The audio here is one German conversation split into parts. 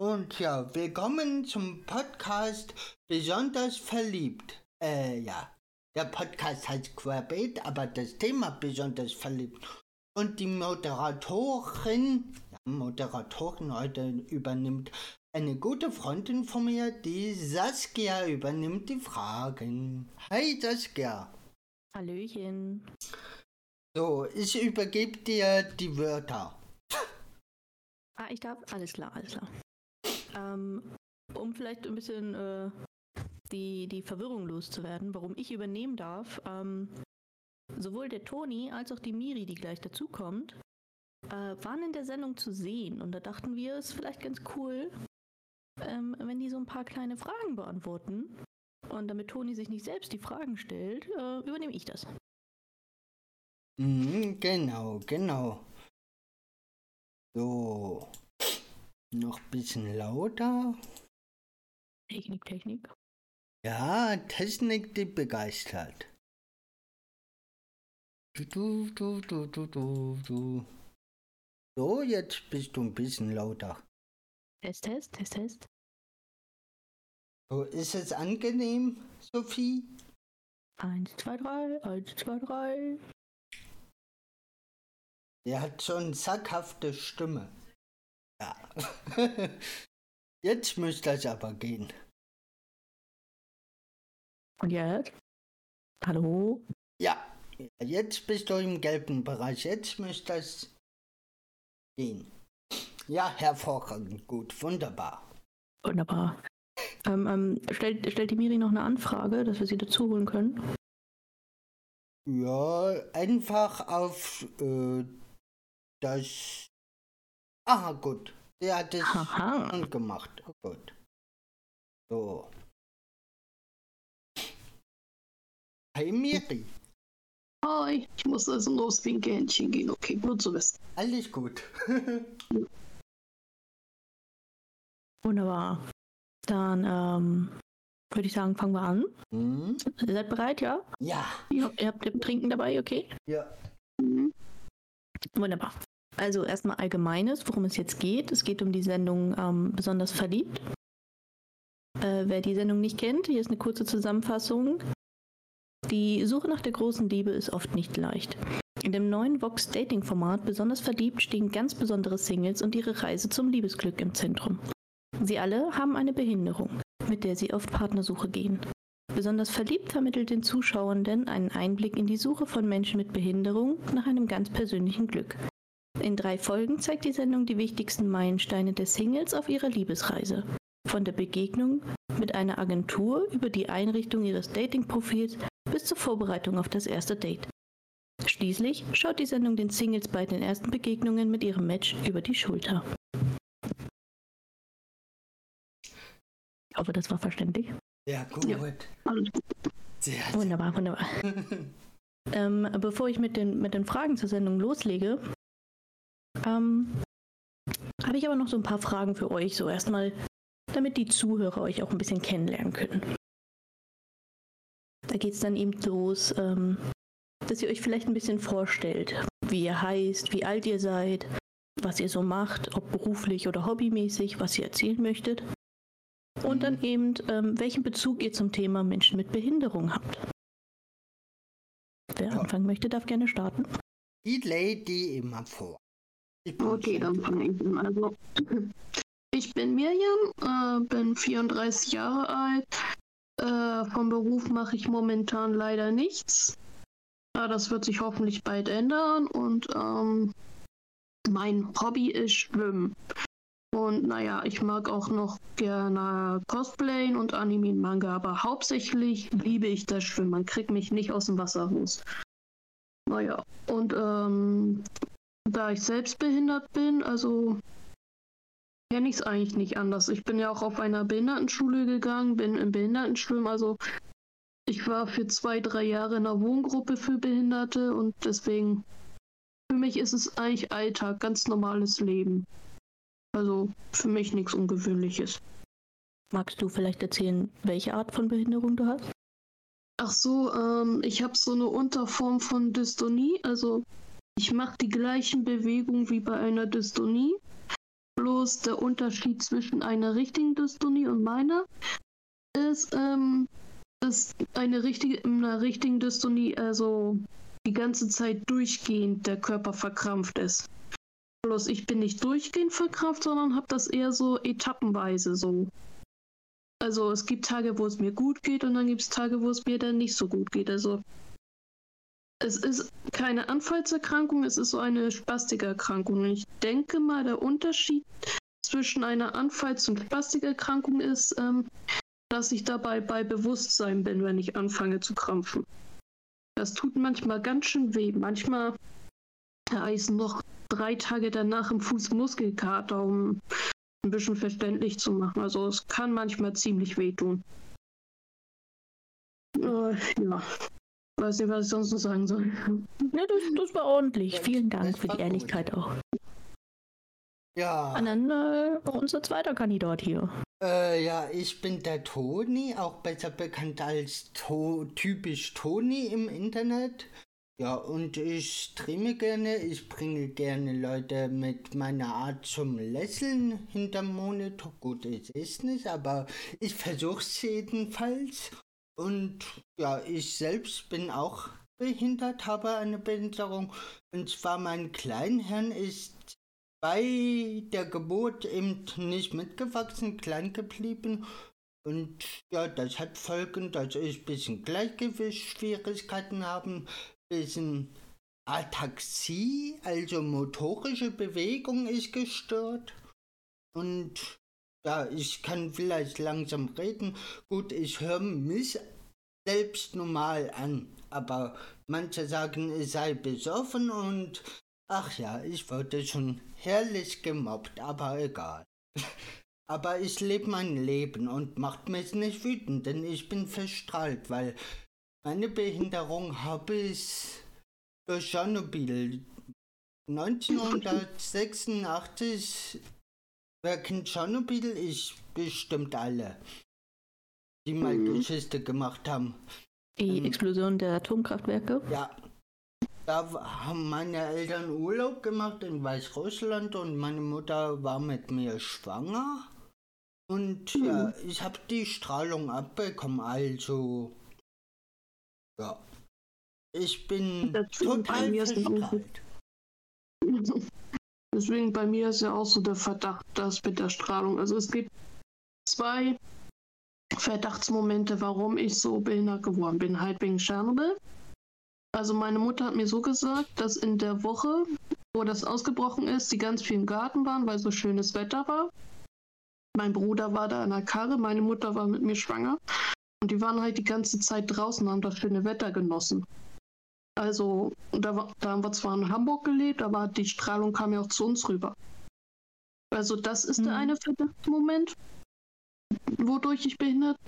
Und ja, willkommen zum Podcast Besonders verliebt. Äh, ja. Der Podcast heißt Querbeet, aber das Thema besonders verliebt. Und die Moderatorin, ja, Moderatorin heute übernimmt eine gute Freundin von mir, die Saskia übernimmt die Fragen. Hi Saskia. Hallöchen. So, ich übergebe dir die Wörter. Ah, ich darf? Alles klar, alles klar. Ähm, um vielleicht ein bisschen äh, die, die Verwirrung loszuwerden, warum ich übernehmen darf, ähm, sowohl der Toni als auch die Miri, die gleich dazukommt, äh, waren in der Sendung zu sehen. Und da dachten wir, es ist vielleicht ganz cool, ähm, wenn die so ein paar kleine Fragen beantworten. Und damit Toni sich nicht selbst die Fragen stellt, äh, übernehme ich das. Mhm, genau, genau. So. Noch ein bisschen lauter. Technik, Technik. Ja, Technik, die begeistert. Du, du, du, du, du, du. So, jetzt bist du ein bisschen lauter. Test, Test, Test, Test. So, ist es angenehm, Sophie? Eins, zwei, drei, eins, zwei, drei. Er hat so eine sackhafte Stimme. Ja. Jetzt müsste es aber gehen. Und jetzt? Hallo? Ja, jetzt bist du im gelben Bereich. Jetzt müsste es gehen. Ja, hervorragend, gut, wunderbar. Wunderbar. Ähm, ähm, stellt, stellt die Miri noch eine Anfrage, dass wir sie dazu holen können? Ja, einfach auf äh, das. Ah, gut. Der hat es Aha. gemacht. Oh, gut. So. Hi Miri. Hi, ich muss also nur aufs linke Händchen gehen. Okay, gut zu wissen. Alles gut. Wunderbar. Dann ähm, würde ich sagen, fangen wir an. hm? Ihr seid bereit, ja? Ja. ja. Ihr habt ihr Trinken dabei, okay? Ja. Mhm. Wunderbar. Also erstmal allgemeines, worum es jetzt geht. Es geht um die Sendung ähm, Besonders verliebt. Äh, wer die Sendung nicht kennt, hier ist eine kurze Zusammenfassung. Die Suche nach der großen Liebe ist oft nicht leicht. In dem neuen Vox Dating Format Besonders verliebt stehen ganz besondere Singles und ihre Reise zum Liebesglück im Zentrum. Sie alle haben eine Behinderung, mit der sie auf Partnersuche gehen. Besonders verliebt vermittelt den Zuschauenden einen Einblick in die Suche von Menschen mit Behinderung nach einem ganz persönlichen Glück. In drei Folgen zeigt die Sendung die wichtigsten Meilensteine der Singles auf ihrer Liebesreise. Von der Begegnung mit einer Agentur über die Einrichtung ihres Datingprofils bis zur Vorbereitung auf das erste Date. Schließlich schaut die Sendung den Singles bei den ersten Begegnungen mit ihrem Match über die Schulter. Ich hoffe, das war verständlich. Ja, gut. Ja. Wunderbar, wunderbar. ähm, bevor ich mit den, mit den Fragen zur Sendung loslege, ähm, habe ich aber noch so ein paar Fragen für euch, so erstmal, damit die Zuhörer euch auch ein bisschen kennenlernen können. Da geht es dann eben los, ähm, dass ihr euch vielleicht ein bisschen vorstellt, wie ihr heißt, wie alt ihr seid, was ihr so macht, ob beruflich oder hobbymäßig, was ihr erzählen möchtet. Und dann eben, ähm, welchen Bezug ihr zum Thema Menschen mit Behinderung habt. Wer Ja. anfangen möchte, darf gerne starten. Die Lady immer vor. Okay, dann fange ich an. Also, ich bin Mirjam, äh, bin 34 Jahre alt. Äh, vom Beruf mache ich momentan leider nichts. Äh, das wird sich hoffentlich bald ändern. Und ähm, mein Hobby ist Schwimmen. Und naja, ich mag auch noch gerne Cosplayen und Anime und Manga, aber hauptsächlich liebe ich das Schwimmen. Man kriegt mich nicht aus dem Wasser raus. Naja, und ähm, da ich selbst behindert bin, also kenne ich es eigentlich nicht anders. Ich bin ja auch auf einer Behindertenschule gegangen, bin im Behindertenschwimmen, also ich war für zwei, drei Jahre in einer Wohngruppe für Behinderte und deswegen für mich ist es eigentlich Alltag, ganz normales Leben. Also für mich nichts Ungewöhnliches. Magst du vielleicht erzählen, welche Art von Behinderung du hast? Ach so, ähm, ich habe so eine Unterform von Dystonie. Also ich mache die gleichen Bewegungen wie bei einer Dystonie. Bloß der Unterschied zwischen einer richtigen Dystonie und meiner ist, ähm, dass eine richtige, in einer richtigen Dystonie also die ganze Zeit durchgehend der Körper verkrampft ist. Bloß ich bin nicht durchgehend verkrampft, sondern habe das eher so etappenweise so. Also es gibt Tage, wo es mir gut geht und dann gibt es Tage, wo es mir dann nicht so gut geht. Also es ist keine Anfallserkrankung, es ist so eine Spastikerkrankung. Und ich denke mal, der Unterschied zwischen einer Anfalls- und Spastikerkrankung ist, ähm, dass ich dabei bei Bewusstsein bin, wenn ich anfange zu krampfen. Das tut manchmal ganz schön weh. Manchmal heißen noch drei Tage danach im Fuß Muskelkater, um ein bisschen verständlich zu machen. Also es kann manchmal ziemlich wehtun. Äh, ja. Weiß nicht, was ich sonst noch sagen soll. Ja, das, das war ordentlich. Vielen Dank für die Ehrlichkeit auch. Ja. Und dann äh, unser zweiter Kandidat hier. Äh, ja, ich bin der Toni, auch besser bekannt als to typisch Toni im Internet. Ja, und ich streame gerne, ich bringe gerne Leute mit meiner Art zum Lächeln hinterm Monitor. Gut, es ist nicht, aber ich versuche es jedenfalls. Und ja, ich selbst bin auch behindert, habe eine Behinderung. Und zwar mein Kleinhirn ist bei der Geburt eben nicht mitgewachsen, klein geblieben. Und ja, das hat Folgen, dass ich ein bisschen Gleichgewichtsschwierigkeiten habe, bisschen Ataxie, also motorische Bewegung ist gestört. Und ja, ich kann vielleicht langsam reden. Gut, ich höre mich selbst normal an, aber manche sagen, ich sei besoffen und ach ja, ich wurde schon herrlich gemobbt, aber egal. aber ich lebe mein Leben und macht mich nicht wütend, denn ich bin verstrahlt, weil meine Behinderung habe ich durch Tschernobyl 1986 Wer kennt Tschernobyl? Ich bestimmt alle, die mal Mhm. Geschichte gemacht haben. Die Ähm. Explosion der Atomkraftwerke. Ja, da haben meine Eltern Urlaub gemacht in Weißrussland und meine Mutter war mit mir schwanger. Und ja, ich habe die Strahlung abbekommen, also ja. Ich bin Das stimmt, bei total verstrahlt. Deswegen bei mir ist ja auch so der Verdacht, das mit der Strahlung. Also es gibt zwei Verdachtsmomente, warum ich so behindert geworden bin. Halt wegen Tschernobyl. Also meine Mutter hat mir so gesagt, dass in der Woche, wo das ausgebrochen ist, die ganz viel im Garten waren, weil so schönes Wetter war. Mein Bruder war da in der Karre, meine Mutter war mit mir schwanger. Und die waren halt die ganze Zeit draußen und haben das schöne Wetter genossen. Also, da, da haben wir zwar in Hamburg gelebt, aber die Strahlung kam ja auch zu uns rüber. Also, das ist der Mhm. eine Verdachtsmoment, wodurch ich behindert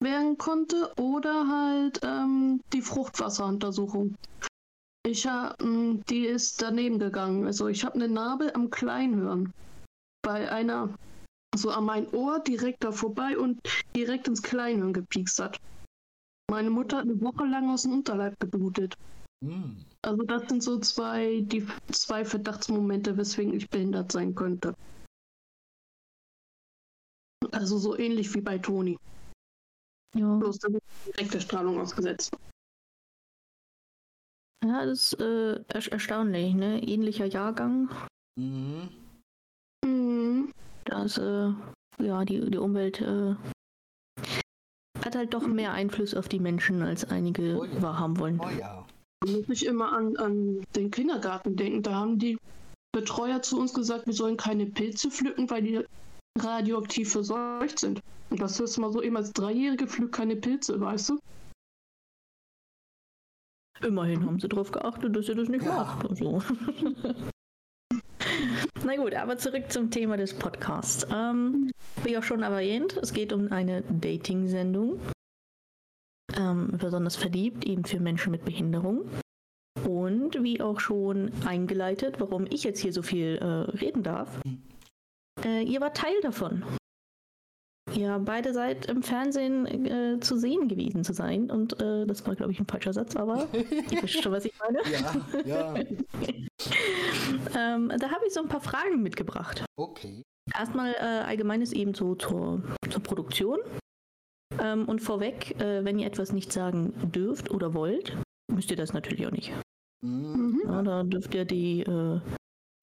werden konnte. Oder halt ähm, die Fruchtwasseruntersuchung. Ich hab, mh, die ist daneben gegangen. Also, ich habe eine Narbe am Kleinhirn. Bei einer, so an mein Ohr direkt da vorbei und direkt ins Kleinhirn gepiekst hat. Meine Mutter hat eine Woche lang aus dem Unterleib geblutet. Hm. Also das sind so zwei, die zwei Verdachtsmomente, weswegen ich behindert sein könnte. Also so ähnlich wie bei Toni. Ja, Bloß da wird direkt der Strahlung ausgesetzt. ja das ist äh, er erstaunlich, ne? Ähnlicher Jahrgang. Mhm. Mhm. Da ist, äh, ja, die, die Umwelt äh, hat halt doch mehr Einfluss auf die Menschen, als einige Oh ja. wahrhaben wollen. Oh ja. Muss ich immer an, an den Kindergarten denken. Da haben die Betreuer zu uns gesagt, wir sollen keine Pilze pflücken, weil die radioaktiv verseucht sind. Und das du mal so eben als Dreijährige pflückt keine Pilze, weißt du? Immerhin haben sie darauf geachtet, dass ihr das nicht Ja. macht. Also. Na gut, aber zurück zum Thema des Podcasts. Ähm, wie auch schon erwähnt, es geht um eine Dating-Sendung. Ähm, besonders verliebt, eben für Menschen mit Behinderung. Und wie auch schon eingeleitet, warum ich jetzt hier so viel äh, reden darf. Äh, ihr wart Teil davon. Ihr beide seid im Fernsehen äh, zu sehen gewesen zu sein. Und äh, das war, glaube ich, ein falscher Satz, aber ihr wisst schon, was ich meine. Ja, ja. Ähm, da habe ich so ein paar Fragen mitgebracht. Okay. Erstmal äh, allgemeines eben so zur, zur Produktion. Ähm, und vorweg, äh, wenn ihr etwas nicht sagen dürft oder wollt, müsst ihr das natürlich auch nicht. Mhm. Ja, da dürft ihr die, äh,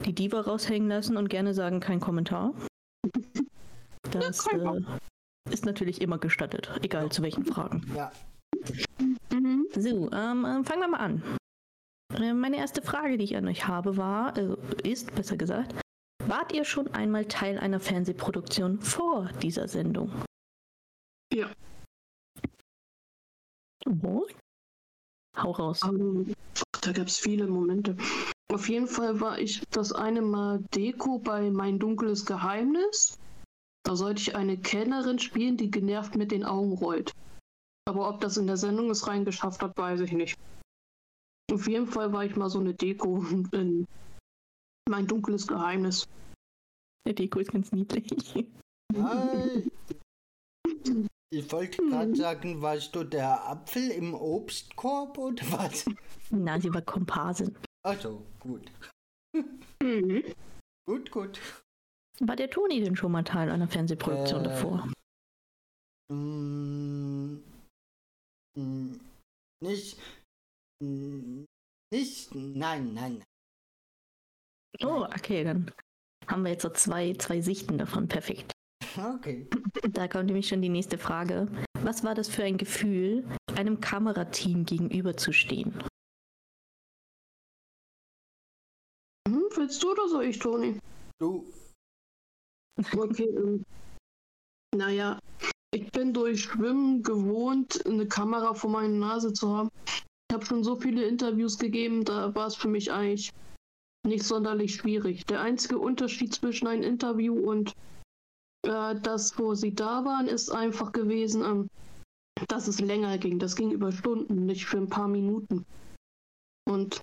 die Diva raushängen lassen und gerne sagen, kein Kommentar. Das äh, ist natürlich immer gestattet, egal zu welchen Fragen. Ja. Mhm. So, ähm, äh, fangen wir mal an. Äh, meine erste Frage, die ich an euch habe, war, äh, ist, besser gesagt, wart ihr schon einmal Teil einer Fernsehproduktion vor dieser Sendung? Ja. Oh. Hau raus. Ähm, da gab es viele Momente. Auf jeden Fall war ich das eine Mal Deko bei Mein dunkles Geheimnis. Da sollte ich eine Kellnerin spielen, die genervt mit den Augen rollt. Aber ob das in der Sendung es reingeschafft hat, weiß ich nicht. Auf jeden Fall war ich mal so eine Deko in Mein dunkles Geheimnis. Der Deko ist ganz niedlich. Hi. Ich wollte gerade sagen, warst du der Apfel im Obstkorb oder was? Na, sie war Komparsin. Also, gut. Mhm. Gut, gut. War der Toni denn schon mal Teil einer Fernsehproduktion Äh, davor? Mm, mm, nicht. mm, Nicht. Nein, nein. Oh, okay, dann haben wir jetzt so zwei, zwei Sichten davon. Perfekt. Okay. Da kommt nämlich schon die nächste Frage. Was war das für ein Gefühl, einem Kamerateam gegenüberzustehen? Hm, willst du oder soll ich, Toni? Du. Okay, ähm, naja, ich bin durch Schwimmen gewohnt, eine Kamera vor meiner Nase zu haben. Ich habe schon so viele Interviews gegeben, da war es für mich eigentlich nicht sonderlich schwierig. Der einzige Unterschied zwischen einem Interview und äh, das, wo sie da waren, ist einfach gewesen, ähm, dass es länger ging. Das ging über Stunden, nicht für ein paar Minuten. Und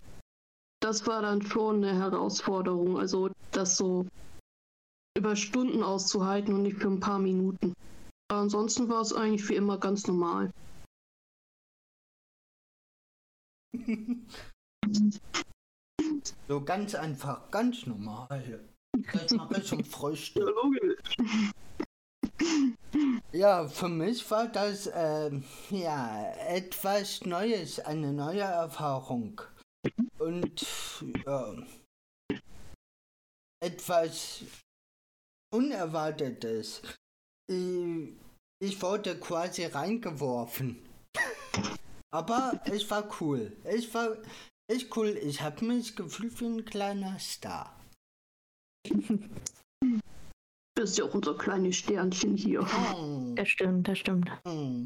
das war dann schon eine Herausforderung, also das so über Stunden auszuhalten und nicht für ein paar Minuten. Aber ansonsten war es eigentlich wie immer ganz normal. So ganz einfach, ganz normal. Das mache ich zum Frühstück. logisch. Ja, für mich war das ähm, ja etwas Neues, eine neue Erfahrung. Und ja, etwas Unerwartetes. Ich, ich wurde quasi reingeworfen. Aber es war cool. Es war echt cool. Ich habe mich gefühlt wie ein kleiner Star. Bist ja auch unser kleines Sternchen hier. Oh, Das stimmt, das stimmt. oh.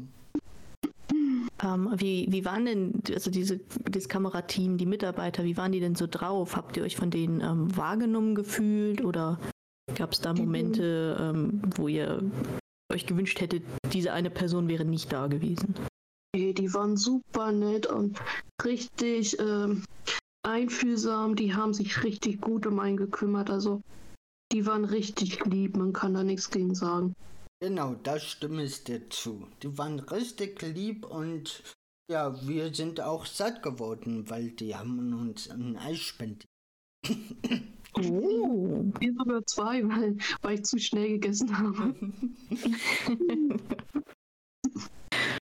Ähm, wie, wie waren denn, also diese, das Kamerateam, die Mitarbeiter, wie waren die denn so drauf? Habt ihr euch von denen ähm, wahrgenommen gefühlt oder gab es da Momente, ähm, wo ihr euch gewünscht hättet, diese eine Person wäre nicht da gewesen? Ey, die waren super nett und richtig ähm, einfühlsam. Die haben sich richtig gut um einen gekümmert. Also, die waren richtig lieb. Man kann da nichts gegen sagen. Genau, da stimme ich dir zu. Die waren richtig lieb und ja, wir sind auch satt geworden, weil die haben uns ein Eis spendiert. Oh. Wir sogar zwei, weil, weil ich zu schnell gegessen habe.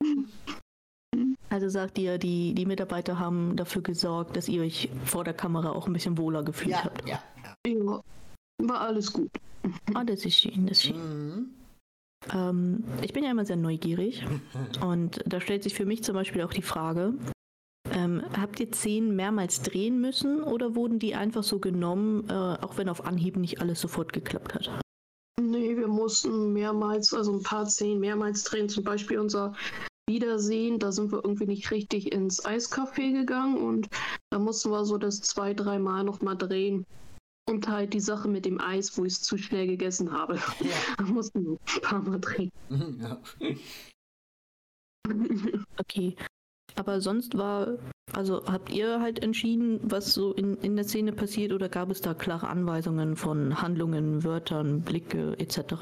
Also sagt ihr, die, die Mitarbeiter haben dafür gesorgt, dass ihr euch vor der Kamera auch ein bisschen wohler gefühlt Ja, habt. ja, ja. Ja, war alles gut. Ah, das ist schön, das ist schön. Mhm. Ähm, ich bin ja immer sehr neugierig und da stellt sich für mich zum Beispiel auch die Frage, ähm, habt ihr Szenen mehrmals drehen müssen oder wurden die einfach so genommen, äh, auch wenn auf Anhieb nicht alles sofort geklappt hat? Nee, wir mussten mehrmals, also ein paar Szenen mehrmals drehen. Zum Beispiel unser Wiedersehen, da sind wir irgendwie nicht richtig ins Eiscafé gegangen und da mussten wir so das zwei, dreimal nochmal drehen. Und halt die Sache mit dem Eis, wo ich es zu schnell gegessen habe. Ja. Da mussten wir ein paar Mal drehen. ja. Okay. Aber sonst war, also habt ihr halt entschieden, was so in, in der Szene passiert oder gab es da klare Anweisungen von Handlungen, Wörtern, Blicke etc.?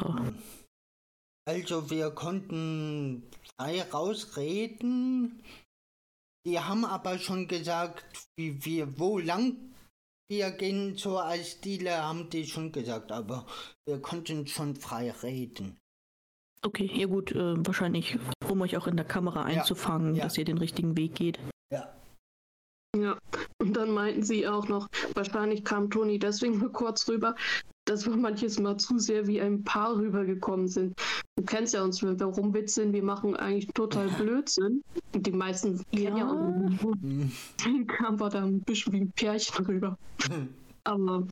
Also wir konnten frei rausreden. Die haben aber schon gesagt, wie wir wo lang wir gehen zur Eisdiele, haben die schon gesagt, aber wir konnten schon frei reden. Okay, ja gut, äh, wahrscheinlich, um euch auch in der Kamera einzufangen, ja. dass ihr den richtigen Weg geht. Ja. Ja, und dann meinten sie auch noch, wahrscheinlich kam Toni deswegen nur kurz rüber, dass wir manches Mal zu sehr wie ein Paar rübergekommen sind. Du kennst ja uns, wenn wir rumwitzeln, wir machen eigentlich total Blödsinn. Und die meisten kennen ja Ja. uns. Hm. Dann kam wir da ein bisschen wie ein Pärchen rüber. Aber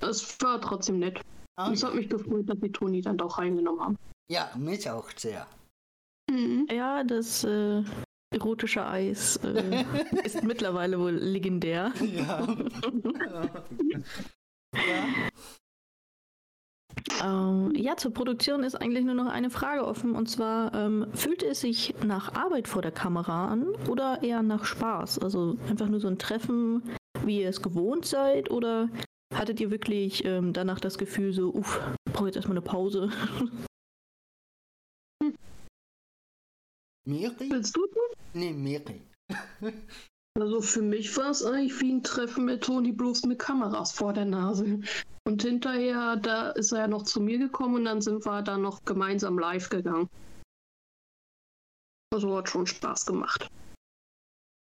es war trotzdem nett. Ah, Es hat mich gefreut, dass die Toni dann doch reingenommen haben. ja, mich auch sehr. Mhm. Ja, das äh, erotische Eis äh, ist mittlerweile wohl legendär. Ja. ja. Ähm, ja, zur Produktion ist eigentlich nur noch eine Frage offen und zwar, ähm, fühlt es sich nach Arbeit vor der Kamera an oder eher nach Spaß? Also einfach nur so ein Treffen, wie ihr es gewohnt seid oder hattet ihr wirklich ähm, danach das Gefühl so, uff, brauche jetzt erstmal eine Pause? Miri? Willst du? Nee, Miri. Also für mich war es eigentlich wie ein Treffen mit Toni, bloß mit Kameras vor der Nase. Und hinterher, da ist er ja noch zu mir gekommen und dann sind wir dann noch gemeinsam live gegangen. Also hat schon Spaß gemacht.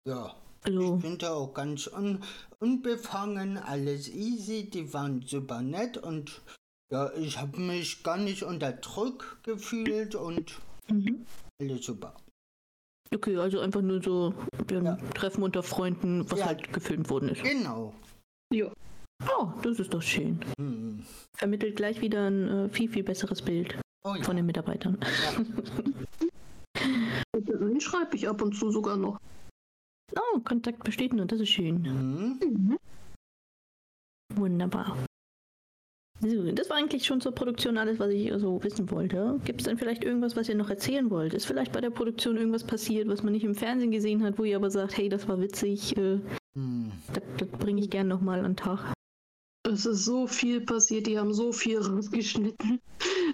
Ja. Also, Ich bin da auch ganz un unbefangen, alles easy, die waren super nett und ja, ich habe mich gar nicht unter Druck gefühlt und mhm. alles super. Okay, also einfach nur so ein Ja. Treffen unter Freunden, was Ja. halt gefilmt worden ist. Genau. Jo. Oh, das ist doch schön. Hm. Vermittelt gleich wieder ein äh, viel, viel besseres Bild Oh ja. von den Mitarbeitern. Den schreibe ich ab und zu sogar noch. Oh, Kontakt besteht nur, das ist schön. Hm. Wunderbar. So, das war eigentlich schon zur Produktion alles, was ich so wissen wollte. Gibt es denn vielleicht irgendwas, was ihr noch erzählen wollt? Ist vielleicht bei der Produktion irgendwas passiert, was man nicht im Fernsehen gesehen hat, wo ihr aber sagt, hey, das war witzig, äh, Hm. das, das bringe ich gern nochmal an den Tag. Es ist so viel passiert, die haben so viel rausgeschnitten.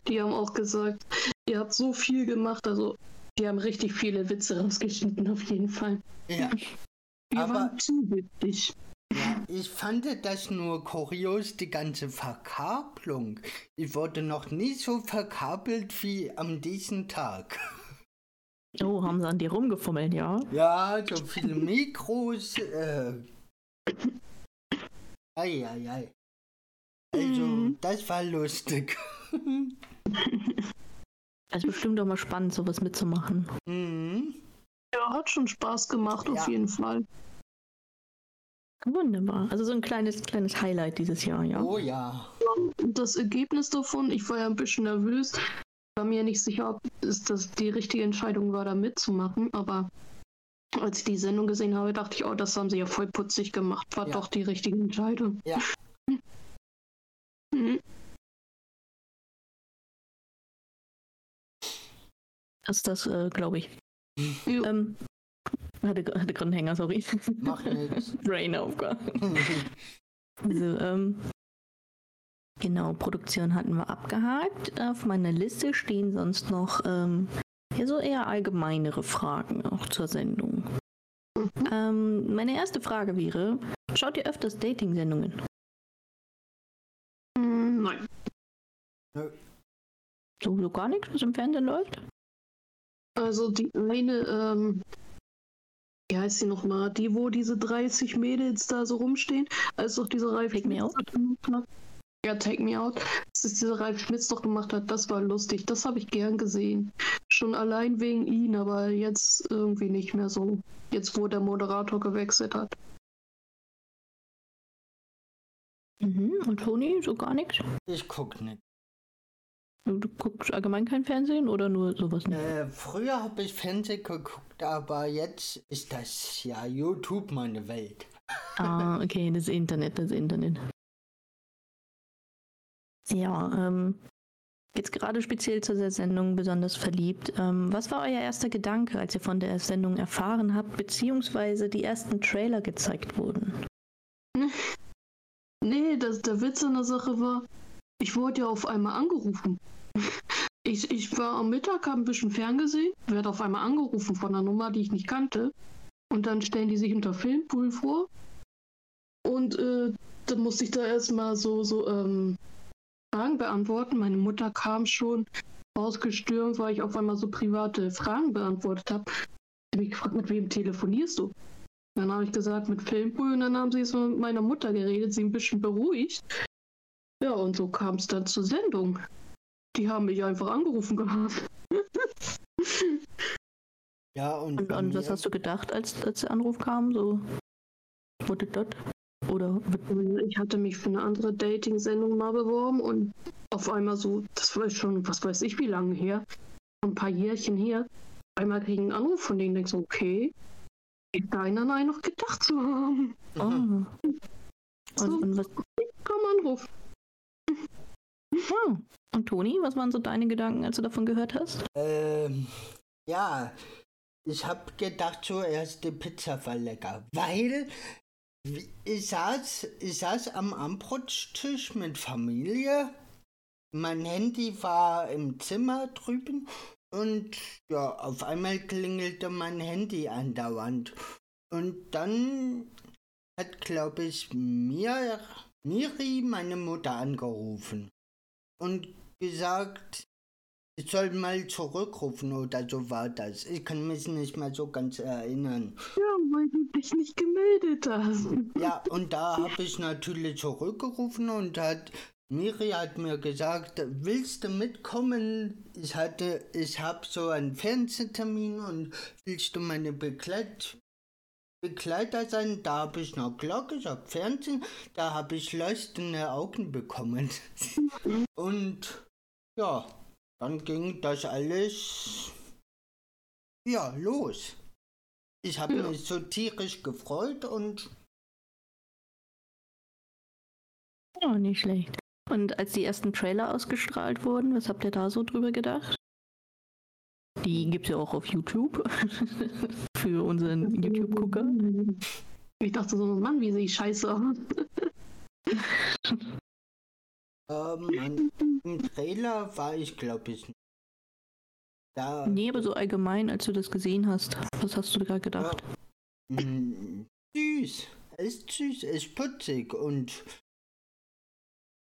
Die haben auch gesagt, ihr habt so viel gemacht, also die haben richtig viele Witze rausgeschnitten, auf jeden Fall. Ja. Wir Aber- waren zu witzig. Ja, ich fand das nur kurios, die ganze Verkabelung. Ich wurde noch nie so verkabelt wie am diesem Tag. Oh, haben sie an dir rumgefummelt, ja? Ja, so viele Mikros. Äh. Ei, ei, ei. Also, Mhm. das war lustig. Also bestimmt doch mal spannend, sowas mitzumachen. mhm. Ja, hat schon Spaß gemacht, Ja. auf jeden Fall. Wunderbar. Also so ein kleines, kleines Highlight dieses Jahr, ja. Oh ja. Das Ergebnis davon, ich war ja ein bisschen nervös, war mir nicht sicher, ob es das die richtige Entscheidung war, da mitzumachen, aber als ich die Sendung gesehen habe, dachte ich, oh, das haben sie ja voll putzig gemacht, war Ja. doch die richtige Entscheidung. Ja. Mhm. Das ist das, äh, glaube ich. Jo. Ähm, hatte, hatte gerade einen Hänger, sorry. Mach nix. Brainaufgabe. So, ähm, genau, Produktion hatten wir abgehakt. Auf meiner Liste stehen sonst noch ähm, ja, so eher allgemeinere Fragen auch zur Sendung. Ähm, meine erste Frage wäre, schaut ihr öfters Dating-Sendungen? Mm, Nein. So, so gar nichts, was im Fernsehen läuft? Also die eine, ähm, wie heißt sie nochmal? Die, wo diese 30 Mädels da so rumstehen, als doch diese Ralf Take Me Schmitz Out? das gemacht hat. Ja, Take Me Out. Als es dieser Ralf Schmitz doch gemacht hat, das war lustig. Das habe ich gern gesehen. Schon allein wegen ihn, aber jetzt irgendwie nicht mehr so. Jetzt, wo der Moderator gewechselt hat. Mhm. Und Toni, so gar nichts? Ich guck nicht. Du, guckst allgemein kein Fernsehen oder nur sowas nicht? Äh, früher habe ich Fernsehen geguckt, aber jetzt ist das ja YouTube meine Welt. Ah, okay, das Internet, das Internet. Ja, ähm, jetzt gerade speziell zu der Sendung besonders verliebt. Ähm, was war euer erster Gedanke, als ihr von der Sendung erfahren habt, beziehungsweise die ersten Trailer gezeigt wurden? Nee, das, der Witz an der Sache war, ich wurde ja auf einmal angerufen. Ich, ich war am Mittag, habe ein bisschen ferngesehen, werde auf einmal angerufen von einer Nummer, die ich nicht kannte. Und dann stellen die sich unter Filmpool vor. Und äh, dann musste ich da erstmal so, so ähm, Fragen beantworten. Meine Mutter kam schon rausgestürmt, weil ich auf einmal so private Fragen beantwortet habe. Ich habe mich gefragt, mit wem telefonierst du? Dann habe ich gesagt, mit Filmpool und dann haben sie so mit meiner Mutter geredet, sie ein bisschen beruhigt. Ja, und so kam es dann zur Sendung. Die haben mich einfach angerufen gehabt. Ja, und, Und, und was hast du gedacht, als, als der Anruf kam? So, wurde das? Oder Ich hatte mich für eine andere Dating-Sendung mal beworben und auf einmal so, das war schon, was weiß ich, wie lange her, ein paar Jährchen her, einmal kriege ich einen Anruf von denen, denkst so, okay, keiner nein noch gedacht zu haben. oh. Und, So, und, was, komm Anruf. oh. Und Toni, was waren so deine Gedanken, als du davon gehört hast? Ähm, ja, ich hab gedacht zuerst, die Pizza war lecker, weil ich saß, ich saß am Abendbrotstisch mit Familie. Mein Handy war im Zimmer drüben und ja, auf einmal klingelte mein Handy andauernd. Und dann hat, glaube ich, mir, Miri, meine Mutter, angerufen und gesagt, ich soll mal zurückrufen oder so war das. Ich kann mich nicht mehr so ganz erinnern. Ja, weil du dich nicht gemeldet hast. Ja, und da habe ich natürlich zurückgerufen und hat Miri hat mir gesagt, willst du mitkommen? Ich hatte, ich habe so einen Fernsehtermin und willst du meine Begleit Begleiter sein? Da habe ich noch klar gesagt, Fernsehen, da habe ich leuchtende Augen bekommen. Und ja, dann ging das alles ja los. Ich habe Ja. mich so tierisch gefreut und Oh, nicht schlecht. Und als die ersten Trailer ausgestrahlt wurden, was habt ihr da so drüber gedacht? Die gibt's ja auch auf YouTube. Für unseren YouTube-Gucker. Ich dachte so, Mann, wie sehe ich scheiße aus. Ähm, im Trailer war ich glaube ich nicht. Da Nee, aber so allgemein, als du das gesehen hast, was hast du da gedacht? mm, süß. Er ist süß, er ist putzig und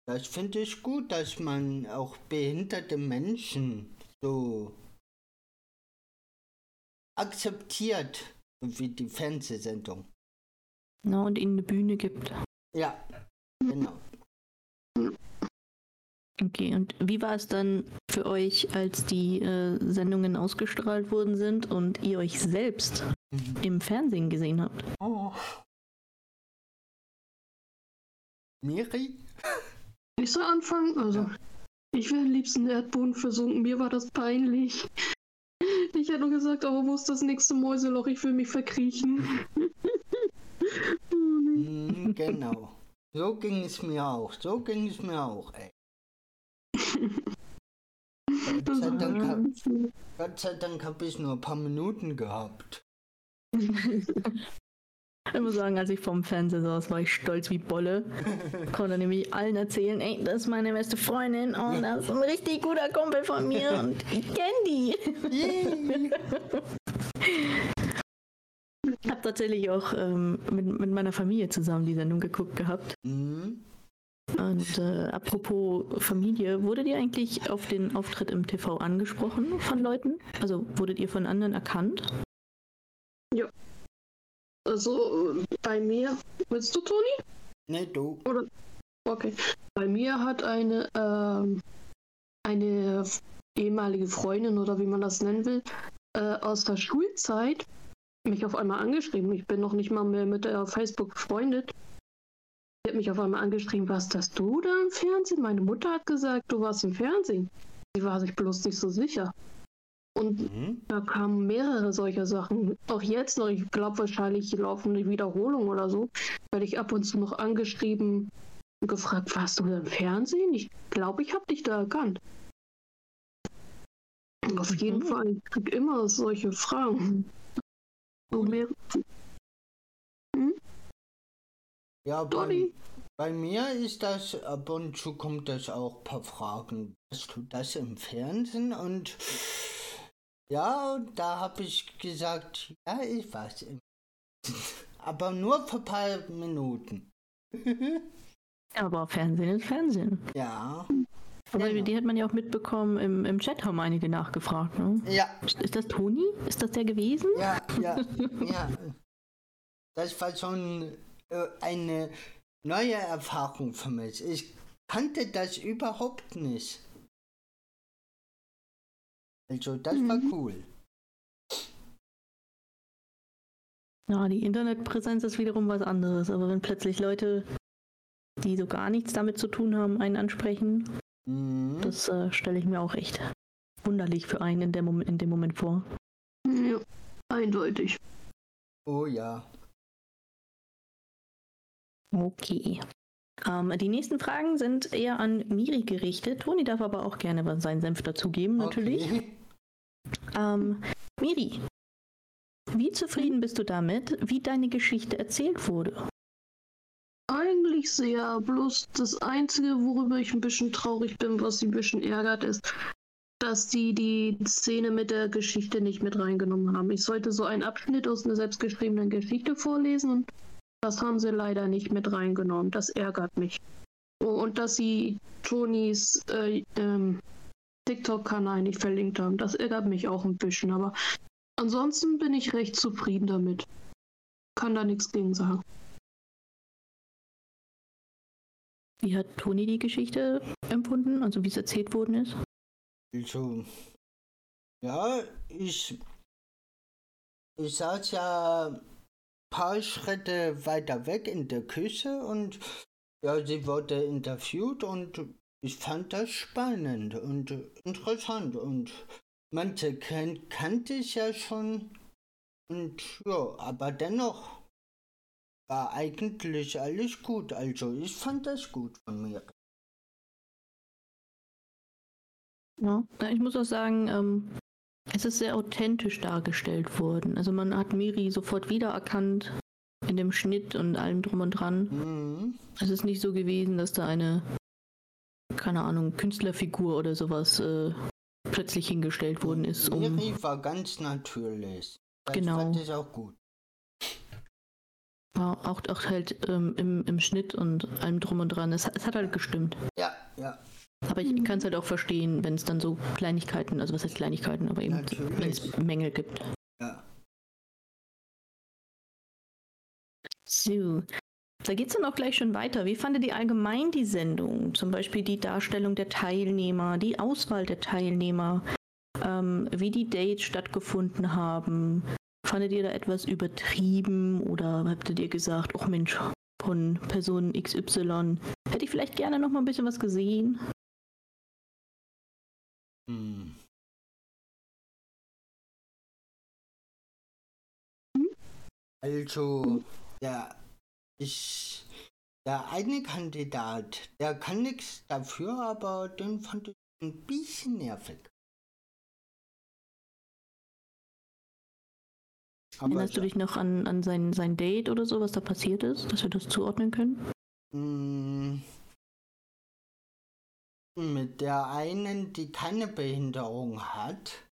das finde ich gut, dass man auch behinderte Menschen so akzeptiert wie die Fernsehsendung. Na, und ihnen eine Bühne gibt. Ja, genau. Okay, und wie war es dann für euch, als die äh, Sendungen ausgestrahlt worden sind und ihr euch selbst Mhm. im Fernsehen gesehen habt? Oh. Miri? Ich soll anfangen, also. Ja. Ich wäre am liebsten in Erdboden versunken. Mir war das peinlich. Ich hätte nur gesagt, aber wo ist das nächste Mäuseloch? Ich will mich verkriechen. Mm, genau. So ging es mir auch. So ging es mir auch, ey. Gott sei Dank, hab, war- Gott sei Dank habe ich nur ein paar Minuten gehabt. Ich muss sagen, als ich vom Fernseher saß, war ich stolz wie Bolle. Konnte nämlich allen erzählen, ey, das ist meine beste Freundin und das ist ein richtig guter Kumpel von mir und ich kenne die. Ich habe tatsächlich auch ähm, mit, mit meiner Familie zusammen die Sendung geguckt gehabt. Mm, Und äh, apropos Familie, wurdet ihr eigentlich auf den Auftritt im TV angesprochen von Leuten? Also wurdet ihr von anderen erkannt? Also äh, bei mir, willst du, Toni? ne, du. Okay. Bei mir hat eine, ähm, eine ehemalige Freundin oder wie man das nennen will, äh, aus der Schulzeit mich auf einmal angeschrieben. Ich bin noch nicht mal mehr mit der Facebook befreundet. Sie hat mich auf einmal angeschrieben, was das du da im Fernsehen? Meine Mutter hat gesagt, du warst im Fernsehen. Sie war sich bloß nicht so sicher. Und Mhm. da kamen mehrere solcher Sachen. Auch jetzt noch, ich glaube wahrscheinlich laufen die Wiederholung oder so, werde ich ab und zu noch angeschrieben und gefragt, warst du im Fernsehen? Ich glaube, ich habe dich da erkannt. Auf jeden Mhm. Fall, ich kriege immer solche Fragen. So mehr. Ja, bei, bei mir ist das, ab und zu kommt das auch ein paar Fragen. Hast du das im Fernsehen? Und ja, und da habe ich gesagt, ja, ich weiß. Aber nur für ein paar Minuten. Aber Fernsehen ist Fernsehen. ja. Aber Genau. die hat man ja auch mitbekommen, im, im Chat haben einige nachgefragt. Ne? Ja, Ist, das Toni? Ist das der gewesen? ja, ja, ja. Das war schon eine neue Erfahrung für mich. Ich kannte das überhaupt nicht. Also, das war Mhm. cool. Ja, die Internetpräsenz ist wiederum was anderes. Aber wenn plötzlich Leute, die so gar nichts damit zu tun haben, einen ansprechen, Mhm. das äh, stelle ich mir auch echt wunderlich für einen in, der Mom in dem Moment vor. Ja, eindeutig. Oh ja. Okay. Ähm, die nächsten Fragen sind eher an Miri gerichtet. Toni darf aber auch gerne seinen Senf dazugeben, natürlich. Okay. Ähm, Miri, wie zufrieden bist du damit, wie deine Geschichte erzählt wurde? Eigentlich sehr. Bloß das Einzige, worüber ich ein bisschen traurig bin, was sie ein bisschen ärgert, ist, dass die die Szene mit der Geschichte nicht mit reingenommen haben. Ich sollte so einen Abschnitt aus einer selbstgeschriebenen Geschichte vorlesen und das haben sie leider nicht mit reingenommen. Das ärgert mich. Oh, und dass sie Tonys äh, ähm, TikTok-Kanal nicht verlinkt haben, das ärgert mich auch ein bisschen. Aber ansonsten bin ich recht zufrieden damit. Kann da nichts gegen sagen. Wie hat Toni die Geschichte empfunden, also wie es erzählt worden ist? Also, ja, ich, ich saß ja paar Schritte weiter weg in der Küche und ja, sie wurde interviewt und ich fand das spannend und interessant und manche kan kannte ich ja schon und ja, aber dennoch war eigentlich alles gut. Also ich fand das gut von mir. Ja, ich muss auch sagen, ähm, es ist sehr authentisch dargestellt worden. Also man hat Miri sofort wiedererkannt in dem Schnitt und allem drum und dran. Mhm. Es ist nicht so gewesen, dass da eine, keine Ahnung, Künstlerfigur oder sowas äh, plötzlich hingestellt worden ist, um Miri war ganz natürlich. Das Genau. fand ich auch gut. ja, auch, auch halt ähm, im, im Schnitt und allem drum und dran. Es, es hat halt gestimmt. Ja, ja. Aber ich kann es halt auch verstehen, wenn es dann so Kleinigkeiten, also was heißt Kleinigkeiten, aber eben wenn es Mängel gibt. Ja. So. Da geht es dann auch gleich schon weiter. Wie fandet ihr allgemein die Sendung? Zum Beispiel die Darstellung der Teilnehmer, die Auswahl der Teilnehmer, ähm, wie die Dates stattgefunden haben. Fandet ihr da etwas übertrieben oder habt ihr gesagt, oh Mensch, von Person XY hätte ich vielleicht gerne noch mal ein bisschen was gesehen? Hm. Also, der, ich, der eine Kandidat, der kann nichts dafür, aber den fand ich ein bisschen nervig. Aber Erinnerst du dich noch an, an sein, sein Date oder so, was da passiert ist, dass wir das zuordnen können? Mit der einen, die keine Behinderung hat,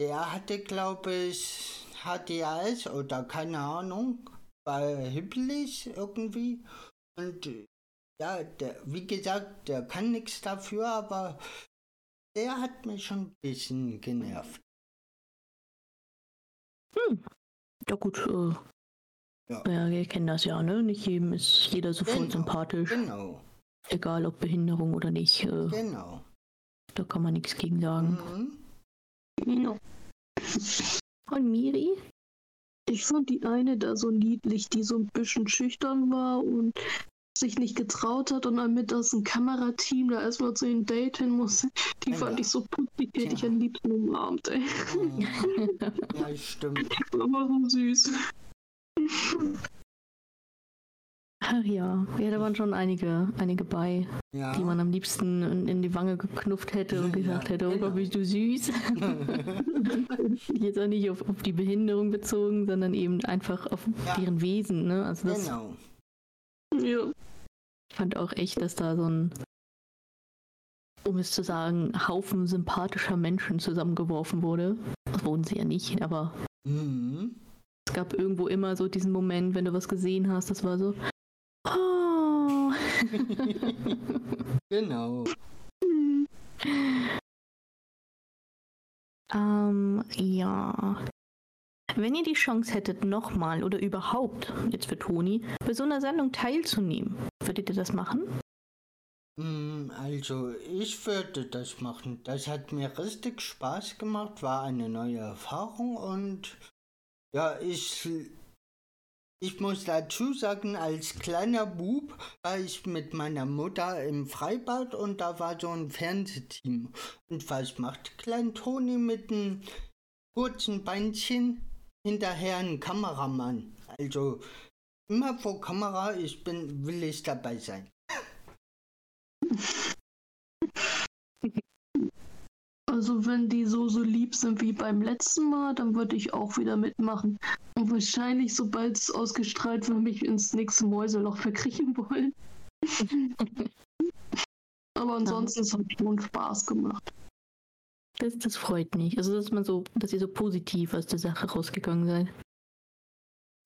der hatte, glaube ich, HDAS oder keine Ahnung, war hibbelig irgendwie. Und ja, der, wie gesagt, der kann nichts dafür, aber der hat mich schon ein bisschen genervt. Ja gut, äh, Ja. ja, wir kennen das ja, ne? Nicht jedem ist jeder sofort Genau, sympathisch, Genau, egal ob Behinderung oder nicht. Äh, genau. da kann man nichts gegen sagen. Mhm. Ja. Und Miri? Ich fand die eine da so niedlich, die so ein bisschen schüchtern war und sich nicht getraut hat und dann mit aus dem Kamerateam da erstmal zu den Date hin musste. Die Ja. fand ich so putzig, die hätte ich Ja. am liebsten umarmt, ey. Mhm. Ja, stimmt. Aber so süß. Ach ja, ja, da waren schon einige, einige bei, Ja. die man am liebsten in, in die Wange geknufft hätte und Ja, gesagt hätte, oh genau. Gott, bist du süß. Jetzt auch nicht auf, auf die Behinderung bezogen, sondern eben einfach auf Ja. deren Wesen, ne? Also das genau. Ja. Ich fand auch echt, dass da so ein, um es zu sagen, Haufen sympathischer Menschen zusammengeworfen wurde. Das wurden sie ja nicht, aber Mhm. es gab irgendwo immer so diesen Moment, wenn du was gesehen hast, das war so, Oh. genau. Ähm, ja. Wenn ihr die Chance hättet, nochmal oder überhaupt, jetzt für Toni, bei so einer Sendung teilzunehmen, würdet ihr das machen? Mm, Also, ich würde das machen. Das hat mir richtig Spaß gemacht, war eine neue Erfahrung und ja, ich, ich muss dazu sagen, als kleiner Bub war ich mit meiner Mutter im Freibad und da war so ein Fernsehteam. Und was macht Klein Toni mit einem kurzen Beinchen? Hinterher ein Kameramann. Also, immer vor Kamera, ich bin, will ich dabei sein. Also wenn die so so lieb sind wie beim letzten Mal, dann würde ich auch wieder mitmachen. Und wahrscheinlich, sobald es ausgestrahlt wird, mich ins nächste Mäuseloch verkriechen wollen. Aber ansonsten es hat schon Spaß gemacht. Das, das freut mich. Also, dass man so, dass ihr so positiv aus der Sache rausgegangen seid.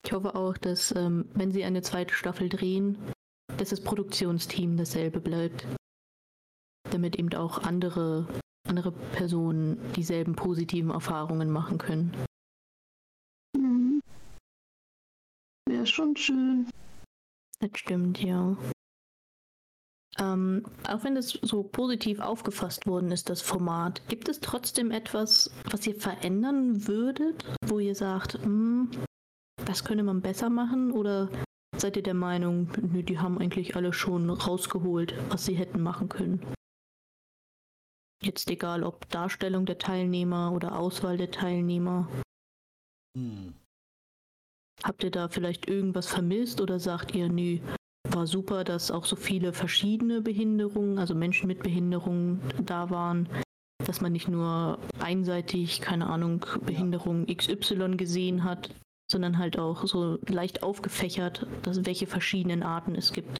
Ich hoffe auch, dass, ähm, wenn sie eine zweite Staffel drehen, dass das Produktionsteam dasselbe bleibt. Damit eben auch andere, andere Personen dieselben positiven Erfahrungen machen können. Mhm. Wäre schon schön. Das stimmt, ja. Ähm, auch wenn es so positiv aufgefasst worden ist, das Format, gibt es trotzdem etwas, was ihr verändern würdet, wo ihr sagt, "Hm, das könnte man besser machen? Oder seid ihr der Meinung, nö, die haben eigentlich alle schon rausgeholt, was sie hätten machen können? Jetzt egal, ob Darstellung der Teilnehmer oder Auswahl der Teilnehmer. Hm. Habt ihr da vielleicht irgendwas vermisst oder sagt ihr, nö, war super, dass auch so viele verschiedene Behinderungen, also Menschen mit Behinderungen da waren, dass man nicht nur einseitig, keine Ahnung, Behinderung XY gesehen hat, sondern halt auch so leicht aufgefächert, dass welche verschiedenen Arten es gibt.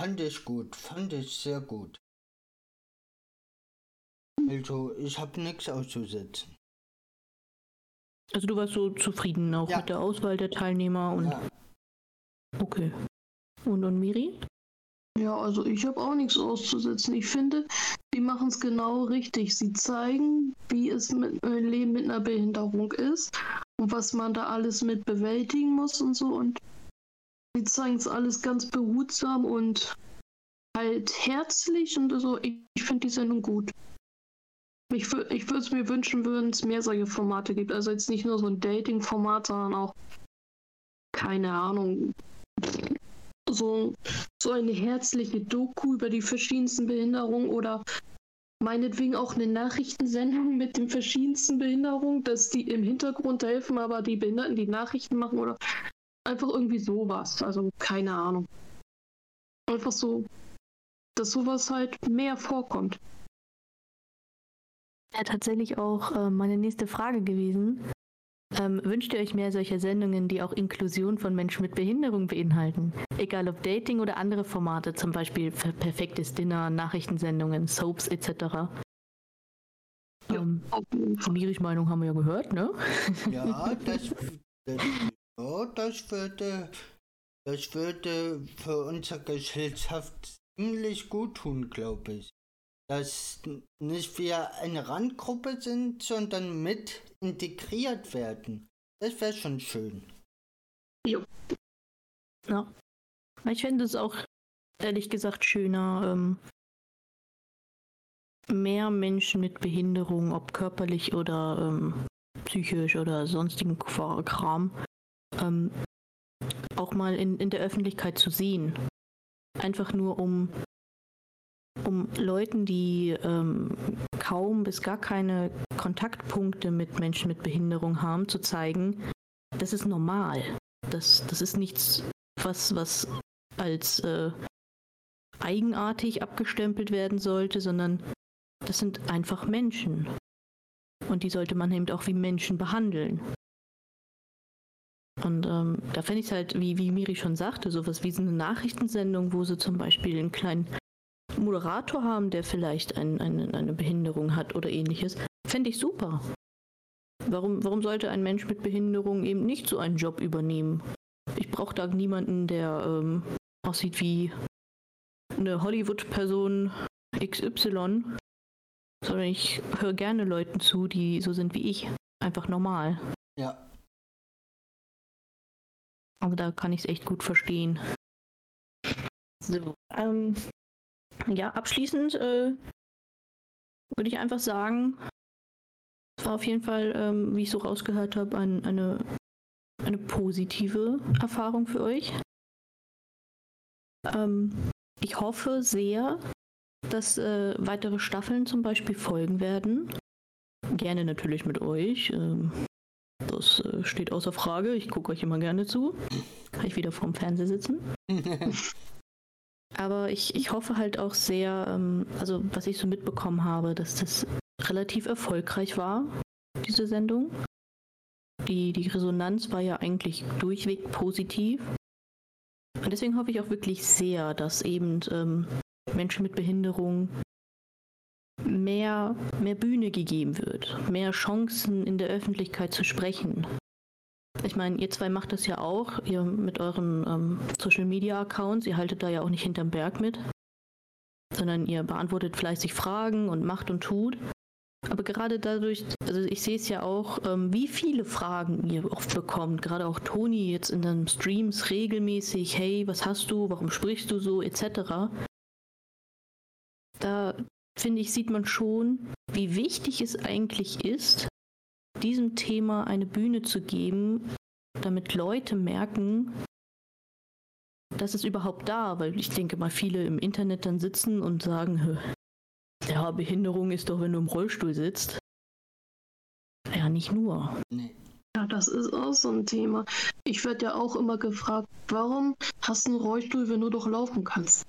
Fand ich gut, fand ich sehr gut. Also, ich habe nichts auszusetzen. Also du warst so zufrieden auch Ja. mit der Auswahl der Teilnehmer und Ja. okay. Und und Miri? Ja, also ich habe auch nichts auszusetzen. Ich finde, die machen es genau richtig. Sie zeigen, wie es mit ein Leben mit einer Behinderung ist und was man da alles mit bewältigen muss und so. Und sie zeigen es alles ganz behutsam und halt herzlich und so. Ich, ich finde die Sendung gut. Ich, ich würde es mir wünschen, würden es mehr solche Formate gibt. Also jetzt nicht nur so ein Dating-Format, sondern auch, keine Ahnung, so so eine herzliche Doku über die verschiedensten Behinderungen oder meinetwegen auch eine Nachrichtensendung mit den verschiedensten Behinderungen, dass die im Hintergrund helfen, aber die Behinderten die Nachrichten machen oder einfach irgendwie sowas. Also keine Ahnung. Einfach so, dass sowas halt mehr vorkommt. Ja, tatsächlich auch äh, meine nächste Frage gewesen. Ähm, wünscht ihr euch mehr solcher Sendungen, die auch Inklusion von Menschen mit Behinderung beinhalten? Egal ob Dating oder andere Formate, zum Beispiel per- perfektes Dinner, Nachrichtensendungen, Soaps etc. Ja. Ähm, die Fall. Miris Meinung haben wir ja gehört, ne? Ja, das, das, ja, das würde, das würde für unsere Gesellschaft ziemlich gut tun, glaube ich. Dass nicht wir eine Randgruppe sind, sondern mit integriert werden. Das wäre schon schön. Ja. Ich finde es auch ehrlich gesagt schöner, ähm, mehr Menschen mit Behinderung, ob körperlich oder ähm, psychisch oder sonstigen Kram, ähm, auch mal in, in der Öffentlichkeit zu sehen. Einfach nur um, um Leuten, die ähm, kaum bis gar keine Kontaktpunkte mit Menschen mit Behinderung haben, zu zeigen, das ist normal. Das, das ist nichts, was, was als äh, eigenartig abgestempelt werden sollte, sondern das sind einfach Menschen. Und die sollte man eben auch wie Menschen behandeln. Und ähm, da fände ich es halt, wie, wie Miri schon sagte, sowas wie so eine Nachrichtensendung, wo sie zum Beispiel einen kleinen Moderator haben, der vielleicht ein, eine, eine Behinderung hat oder ähnliches, fände ich super. Warum, warum sollte ein Mensch mit Behinderung eben nicht so einen Job übernehmen? Ich brauche da niemanden, der ähm, aussieht wie eine Hollywood-Person XY, sondern ich höre gerne Leuten zu, die so sind wie ich. Einfach normal. Ja. Aber da kann ich es echt gut verstehen. So, ähm, ja, abschließend äh, würde ich einfach sagen, es war auf jeden Fall, ähm, wie ich so rausgehört habe, ein, eine, eine positive Erfahrung für euch. Ähm, ich hoffe sehr, dass äh, weitere Staffeln zum Beispiel folgen werden. Gerne natürlich mit euch. Ähm, das äh, steht außer Frage. Ich gucke euch immer gerne zu. Kann ich wieder vorm Fernseher sitzen. Aber ich, ich hoffe halt auch sehr, ähm, also was ich so mitbekommen habe, dass das relativ erfolgreich war, diese Sendung. Die, die Resonanz war ja eigentlich durchweg positiv. Und deswegen hoffe ich auch wirklich sehr, dass eben ähm, Menschen mit Behinderung mehr, mehr Bühne gegeben wird, mehr Chancen in der Öffentlichkeit zu sprechen. Ich meine, ihr zwei macht das ja auch, ihr mit euren ähm, Social Media Accounts, ihr haltet da ja auch nicht hinterm Berg mit, sondern ihr beantwortet fleißig Fragen und macht und tut. Aber gerade dadurch, also ich sehe es ja auch, ähm, wie viele Fragen ihr oft bekommt. Gerade auch Toni jetzt in den Streams regelmäßig, hey, was hast du, warum sprichst du so, etc. Da finde ich, sieht man schon, wie wichtig es eigentlich ist, diesem Thema eine Bühne zu geben, damit Leute merken, dass es überhaupt da, weil ich denke mal, viele im Internet dann sitzen und sagen, ja, Behinderung ist doch, wenn du im Rollstuhl sitzt. Ja, nicht nur. Nee. Ja, das ist auch so ein Thema. Ich werde ja auch immer gefragt, warum hast du einen Rollstuhl, wenn du doch laufen kannst?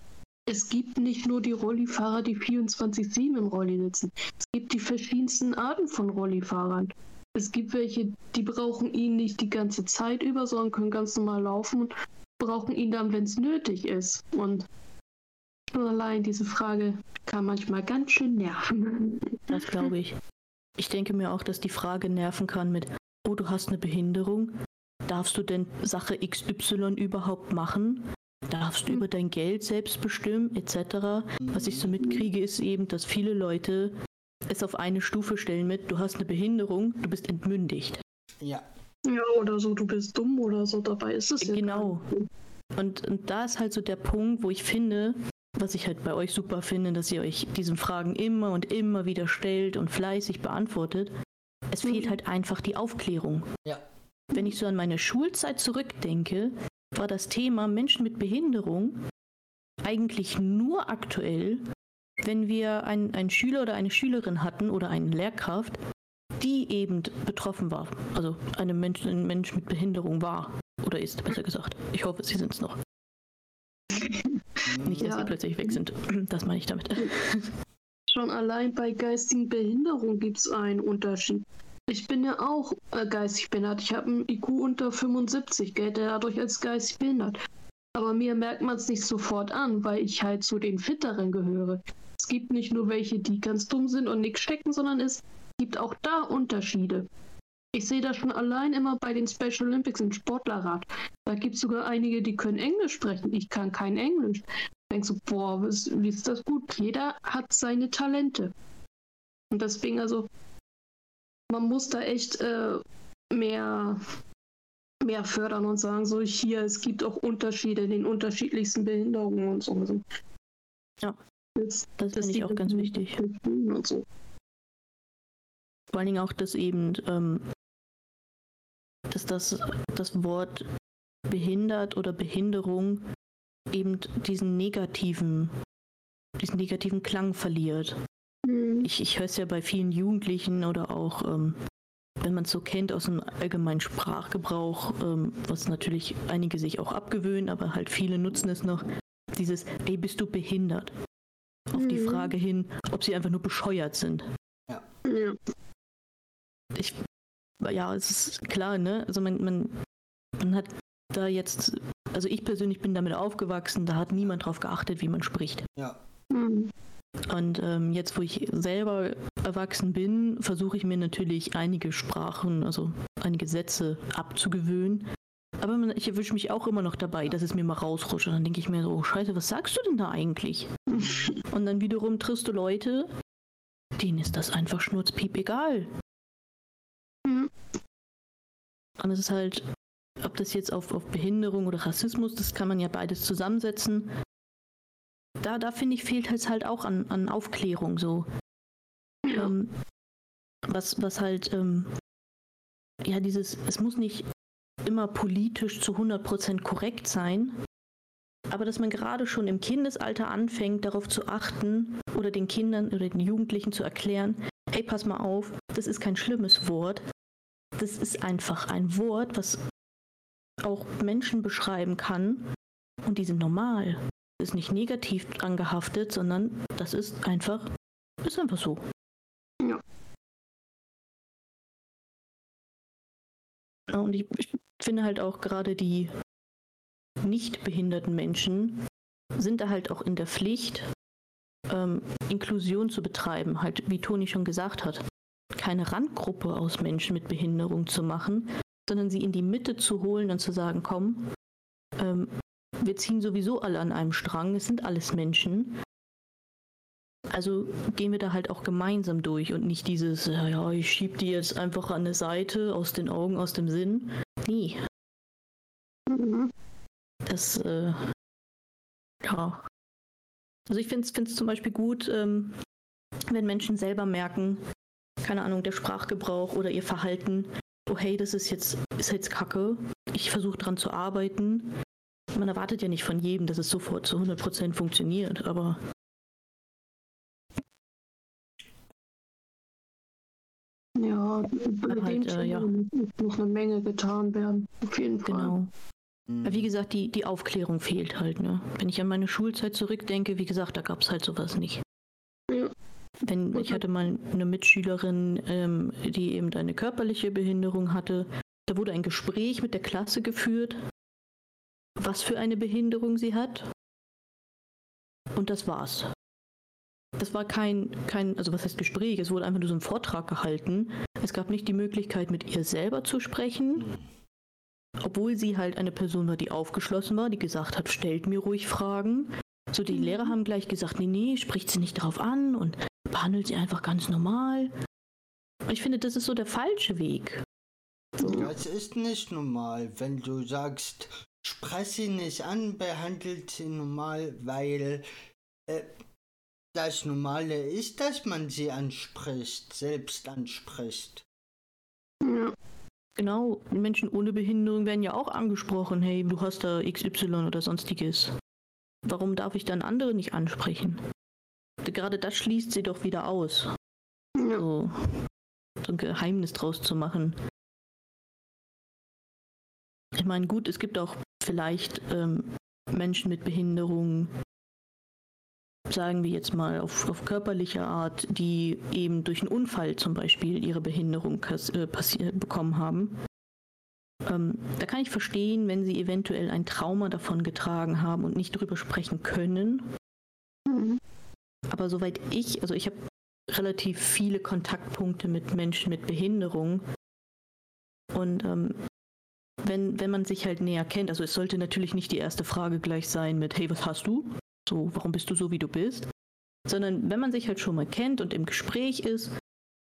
Es gibt nicht nur die Rollifahrer, die 24-7 im Rolli sitzen. Es gibt die verschiedensten Arten von Rollifahrern. Es gibt welche, die brauchen ihn nicht die ganze Zeit über, sondern können ganz normal laufen und brauchen ihn dann, wenn es nötig ist. Und schon allein diese Frage kann manchmal ganz schön nerven. Das glaube ich. Ich denke mir auch, dass die Frage nerven kann mit, oh, du hast eine Behinderung. Darfst du denn Sache XY überhaupt machen? Darfst du über dein Geld selbst bestimmen, etc. Was ich so mitkriege, ist eben, dass viele Leute es auf eine Stufe stellen mit, du hast eine Behinderung, du bist entmündigt. Ja. Ja, oder so, du bist dumm oder so, dabei ist es ja. Genau. Und, und da ist halt so der Punkt, wo ich finde, was ich halt bei euch super finde, dass ihr euch diesen Fragen immer und immer wieder stellt und fleißig beantwortet. Es mhm. fehlt halt einfach die Aufklärung. Ja. Wenn ich so an meine Schulzeit zurückdenke, war das Thema Menschen mit Behinderung eigentlich nur aktuell, wenn wir einen Schüler oder eine Schülerin hatten oder eine Lehrkraft, die eben betroffen war, also eine Mensch, ein Mensch mit Behinderung war oder ist, besser gesagt. Ich hoffe, sie sind es noch. Nicht, dass ja. sie plötzlich weg sind. Das meine ich damit. Schon allein bei geistigen Behinderungen gibt es einen Unterschied. Ich bin ja auch äh, geistig behindert. Ich habe einen IQ unter 75, gelte dadurch als geistig behindert. Aber mir merkt man es nicht sofort an, weil ich halt zu den Fitteren gehöre. Es gibt nicht nur welche, die ganz dumm sind und nichts stecken, sondern es gibt auch da Unterschiede. Ich sehe das schon allein immer bei den Special Olympics im Sportlerrat. Da gibt es sogar einige, die können Englisch sprechen. Ich kann kein Englisch. Denkst du, boah, was, wie ist das gut? Jeder hat seine Talente. Und deswegen, also, man muss da echt äh, mehr, mehr fördern und sagen, so hier, es gibt auch Unterschiede in den unterschiedlichsten Behinderungen und so. Ja. Das, das finde ich auch ganz wichtig. Und so. Vor allen Dingen auch, dass eben, ähm, dass das, das Wort behindert oder Behinderung eben diesen negativen, diesen negativen Klang verliert. Mhm. Ich, ich höre es ja bei vielen Jugendlichen oder auch, ähm, wenn man es so kennt aus dem allgemeinen Sprachgebrauch, ähm, was natürlich einige sich auch abgewöhnen, aber halt viele nutzen es noch, dieses, ey, bist du behindert? Auf mhm. die Frage hin, ob sie einfach nur bescheuert sind. Ja. ja. Ich, ja, es ist klar, ne? Also man, man, man hat da jetzt, also ich persönlich bin damit aufgewachsen, da hat niemand drauf geachtet, wie man spricht. Ja. Mhm. Und ähm, jetzt, wo ich selber erwachsen bin, versuche ich mir natürlich einige Sprachen, also einige Sätze abzugewöhnen. Aber ich erwische mich auch immer noch dabei, dass es mir mal rausrutscht. Und dann denke ich mir so, oh, scheiße, was sagst du denn da eigentlich? Und dann wiederum triffst du Leute, denen ist das einfach schnurzpiep egal. Mhm. Und es ist halt, ob das jetzt auf, auf Behinderung oder Rassismus, das kann man ja beides zusammensetzen. Da, da finde ich, fehlt es halt auch an, an Aufklärung so. Ja. Ähm, was, was halt, ähm, ja, dieses, es muss nicht immer politisch zu 100% korrekt sein, aber dass man gerade schon im Kindesalter anfängt, darauf zu achten oder den Kindern oder den Jugendlichen zu erklären, ey, pass mal auf, das ist kein schlimmes Wort, das ist einfach ein Wort, was auch Menschen beschreiben kann und die sind normal. Ist nicht negativ angehaftet, sondern das ist einfach, ist einfach so. Und ich, ich finde halt auch gerade die nicht behinderten Menschen sind da halt auch in der Pflicht, ähm, Inklusion zu betreiben, halt wie Toni schon gesagt hat. Keine Randgruppe aus Menschen mit Behinderung zu machen, sondern sie in die Mitte zu holen und zu sagen, komm, ähm, wir ziehen sowieso alle an einem Strang, es sind alles Menschen. Also gehen wir da halt auch gemeinsam durch und nicht dieses, ja, ja, ich schieb die jetzt einfach an eine Seite, aus den Augen, aus dem Sinn. Nee, Mhm. das, äh, ja. Also ich finde es zum Beispiel gut, ähm, wenn Menschen selber merken, keine Ahnung, der Sprachgebrauch oder ihr Verhalten, oh hey, das ist jetzt, ist jetzt Kacke, ich versuche dran zu arbeiten. Man erwartet ja nicht von jedem, dass es sofort zu 100% funktioniert, aber Ja, bei halt, äh, ja. Muss eine Menge getan werden. Auf jeden Fall. genau. Mhm. Wie gesagt, die, die Aufklärung fehlt halt, ne? Wenn ich an meine Schulzeit zurückdenke, wie gesagt, da gab es halt sowas nicht. Ja. Wenn, ich hatte mal eine Mitschülerin, ähm, die eben eine körperliche Behinderung hatte. Da wurde ein Gespräch mit der Klasse geführt, was für eine Behinderung sie hat. Und das war's. Das war kein, kein, also was heißt Gespräch? Es wurde einfach nur so ein Vortrag gehalten. Es gab nicht die Möglichkeit, mit ihr selber zu sprechen. Obwohl sie halt eine Person war, die aufgeschlossen war, die gesagt hat, stellt mir ruhig Fragen. So, die Mhm. Lehrer haben gleich gesagt, nee, nee, spricht sie nicht darauf an und behandelt sie einfach ganz normal. Ich finde, das ist so der falsche Weg. Das ist nicht normal, wenn du sagst, sprech sie nicht an, behandelt sie normal, weil äh, das Normale ist, dass man sie anspricht, selbst anspricht. Ja. Genau, Menschen ohne Behinderung werden ja auch angesprochen, hey, du hast da XY oder sonstiges. Warum darf ich dann andere nicht ansprechen? Gerade das schließt sie doch wieder aus. Ja. So, so ein Geheimnis draus zu machen. Ich meine, gut, es gibt auch vielleicht ähm, Menschen mit Behinderung, sagen wir jetzt mal auf, auf körperlicher Art, die eben durch einen Unfall zum Beispiel ihre Behinderung äh, bekommen haben. Ähm, da kann ich verstehen, wenn sie eventuell ein Trauma davon getragen haben und nicht drüber sprechen können. Aber soweit ich, also ich habe relativ viele Kontaktpunkte mit Menschen mit Behinderung. Und ähm, wenn, wenn man sich halt näher kennt, also es sollte natürlich nicht die erste Frage gleich sein mit, hey, was hast du? So, warum bist du so, wie du bist? Sondern wenn man sich halt schon mal kennt und im Gespräch ist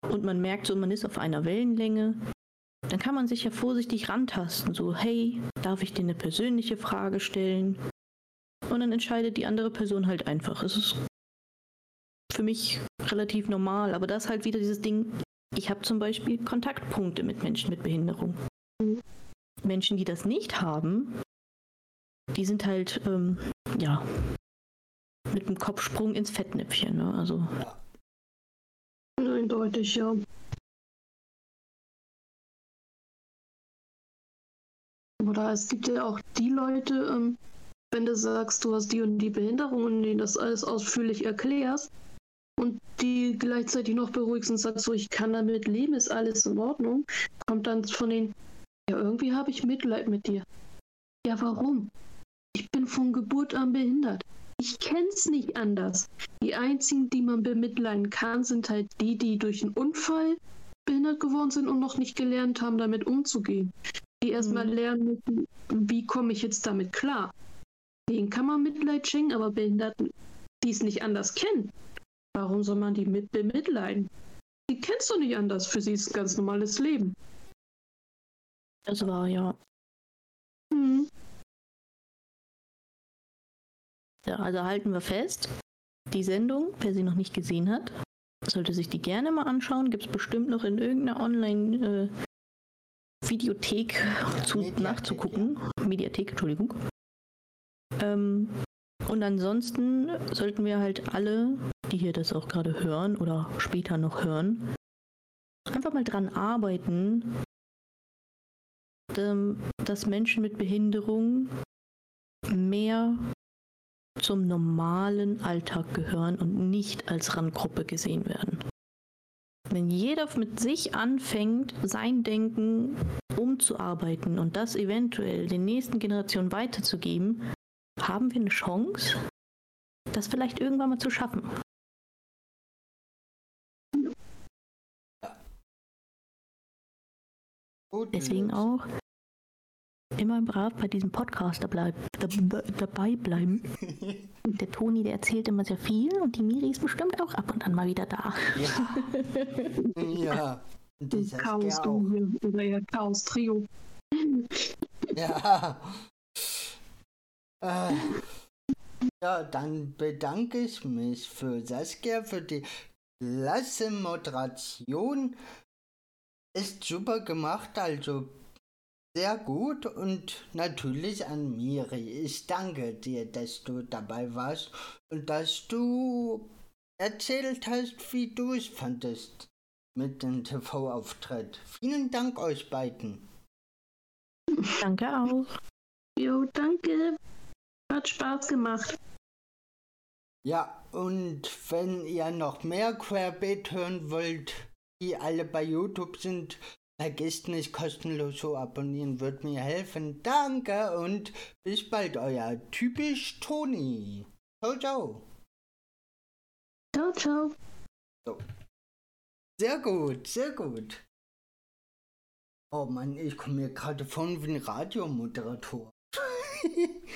und man merkt so, man ist auf einer Wellenlänge, dann kann man sich ja vorsichtig rantasten, so, hey, darf ich dir eine persönliche Frage stellen? Und dann entscheidet die andere Person halt einfach. Es ist für mich relativ normal, aber das ist halt wieder dieses Ding, ich habe zum Beispiel Kontaktpunkte mit Menschen mit Behinderung. Menschen, die das nicht haben, die sind halt, ähm, ja, mit einem Kopfsprung ins Fettnäpfchen. Ne? Also. Eindeutig, ja. Oder es gibt ja auch die Leute, ähm, wenn du sagst, du hast die und die Behinderung und denen das alles ausführlich erklärst und die gleichzeitig noch beruhigst und sagst, so ich kann damit leben, ist alles in Ordnung, kommt dann von denen, ja, irgendwie habe ich Mitleid mit dir. Ja, warum? Ich bin von Geburt an behindert. Ich kenn's nicht anders. Die einzigen, die man bemitleiden kann, sind halt die, die durch einen Unfall behindert geworden sind und noch nicht gelernt haben, damit umzugehen. die erstmal Mhm. lernen müssen, wie komme ich jetzt damit klar. Denen kann man Mitleid schenken, aber Behinderten, die es nicht anders kennen, warum soll man die mit bemitleiden? Die kennst du nicht anders, für sie ist ein ganz normales Leben. Das war ja. Ja. Also halten wir fest. Die Sendung, wer sie noch nicht gesehen hat, sollte sich die gerne mal anschauen. Gibt es bestimmt noch in irgendeiner Online-Videothek zu Mediathek, nachzugucken. Mediathek, Entschuldigung. Ähm, und ansonsten sollten wir halt alle, die hier das auch gerade hören oder später noch hören, einfach mal dran arbeiten, ähm, dass Menschen mit Behinderung mehr zum normalen Alltag gehören und nicht als Randgruppe gesehen werden. Wenn jeder mit sich anfängt, sein Denken umzuarbeiten und das eventuell den nächsten Generationen weiterzugeben, haben wir eine Chance, das vielleicht irgendwann mal zu schaffen. Deswegen auch immer brav bei diesem Podcast dabei, dabei bleiben. Der Toni, der erzählt immer sehr viel und die Miri ist bestimmt auch ab und an mal wieder da. Ja. ja. Das Chaos hier, oder ja Chaos Trio. Ja. Äh, ja, dann bedanke ich mich für Saskia für die klasse Moderation. Ist super gemacht, also sehr gut und natürlich an Miri. Ich danke dir, dass du dabei warst und dass du erzählt hast, wie du es fandest mit dem TV-Auftritt. Vielen Dank euch beiden. Danke auch. Jo, danke. Hat Spaß gemacht. Ja, und wenn ihr noch mehr Querbeet hören wollt, die alle bei YouTube sind, vergesst nicht kostenlos zu abonnieren, wird mir helfen. Danke und bis bald, euer typisch Toni. Ciao, ciao. Ciao, ciao. Sehr gut, sehr gut. Oh Mann, ich komme mir gerade von wie ein Radiomoderator.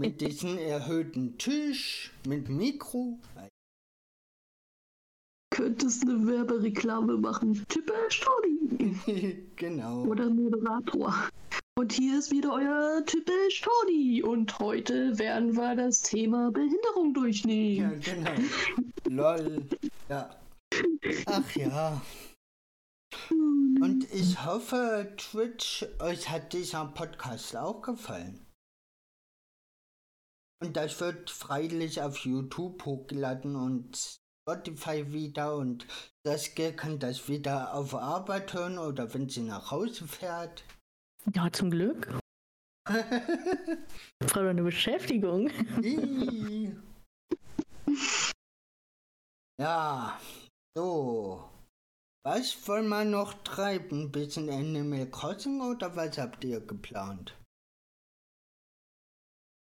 mit diesem erhöhten Tisch, mit Mikro. Könntest eine Werbereklame machen. Typisch Toni. genau. Oder Moderator. Und hier ist wieder euer Typisch Toni. Und heute werden wir das Thema Behinderung Ja, durchnehmen. genau. Lol. Ja. Ach ja. Und ich hoffe, Twitch, euch hat dieser Podcast auch gefallen. Und das wird freilich auf YouTube hochgeladen und Spotify wieder und Saskia kann das wieder auf Arbeit hören oder wenn sie nach Hause fährt. Ja, zum Glück. Frau eine Beschäftigung. Ja, so. Was wollen wir noch treiben? Bisschen Animal Crossing oder was habt ihr geplant?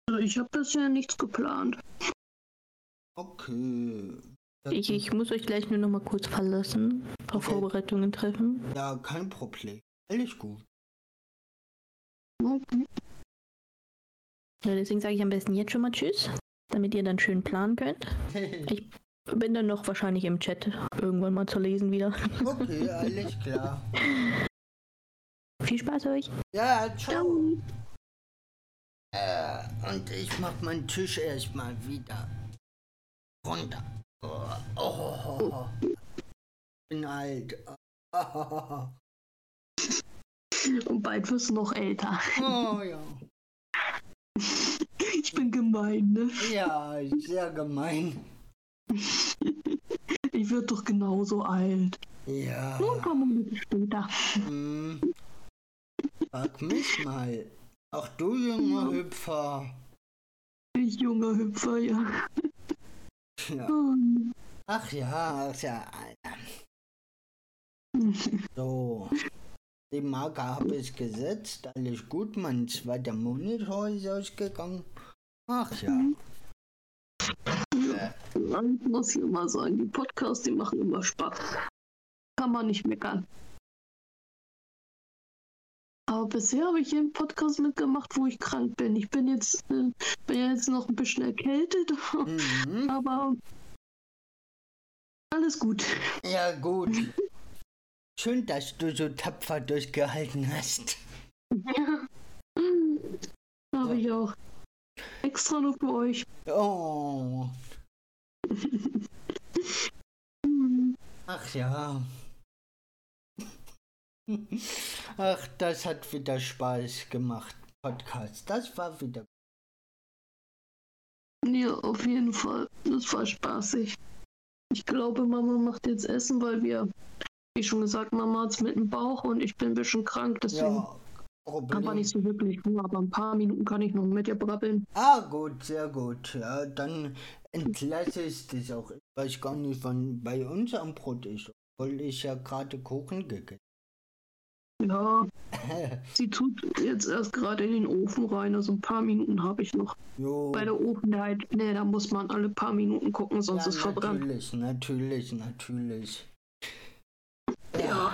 Also ich habe bisher nichts geplant. Okay. Ich, ich muss euch gleich nur noch mal kurz verlassen. Ein paar Okay. Vorbereitungen treffen. Ja, kein Problem. Alles gut. Okay. Ja, deswegen sage ich am besten jetzt schon mal Tschüss, damit ihr dann schön planen könnt. Ich bin dann noch wahrscheinlich im Chat irgendwann mal zu lesen wieder. okay, alles klar. Viel Spaß euch. Ja, ciao. Ciao. Äh, und ich mach meinen Tisch erstmal wieder runter. Oh, oh, bin alt. Oh, Und bald wirst du noch älter. oh ja. Ich bin gemein, ne? Ja, sehr gemein. Ich werde doch genauso alt. Ja. Ein paar Monate später. Hm. Frag mich mal. Ach du junger Hüpfer. Ich junger Hüpfer, ja. Ja. Ach ja, ach ja. So. Die Marke habe ich gesetzt. Alles gut. Mein zweiter Monitor ist ausgegangen. Ach ja. Ich muss hier mal sagen, die Podcasts, die machen immer Spaß. Kann man nicht meckern. Aber bisher habe ich hier einen Podcast mitgemacht, wo ich krank bin. Ich bin jetzt, äh, bin jetzt noch ein bisschen erkältet, Mhm. aber alles gut. Ja, gut. Schön, dass du so tapfer durchgehalten hast. Ja. Habe ich auch. Extra nur für euch. Oh, ach ja. Ach, das hat wieder Spaß gemacht. Podcast, das war wieder. Ja, auf jeden Fall. Das war spaßig. Ich glaube, Mama macht jetzt Essen, weil wir, wie schon gesagt, Mama hat's mit dem Bauch und ich bin ein bisschen krank, deswegen Ja, aber Problem. nicht so wirklich aber ein paar Minuten kann ich noch mit ihr brabbeln. Ah, gut, sehr gut. Ja, dann entlasse ich das auch. Ich weiß gar nicht, wann bei uns am Brot ist. Obwohl ich ja gerade Kuchen gegessen Ja, sie tut jetzt erst gerade in den Ofen rein, also ein paar Minuten habe ich noch. Jo. Bei der Ofenheit, nee, da muss man alle paar Minuten gucken, sonst ja, ist verbrannt. natürlich, natürlich, natürlich. Ja.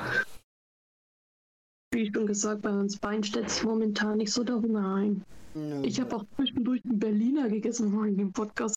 Wie schon gesagt, bei uns beiden stellt sich momentan nicht so der Hunger ein. Nö. Ich habe auch zwischendurch einen Berliner gegessen, wo ich den Podcast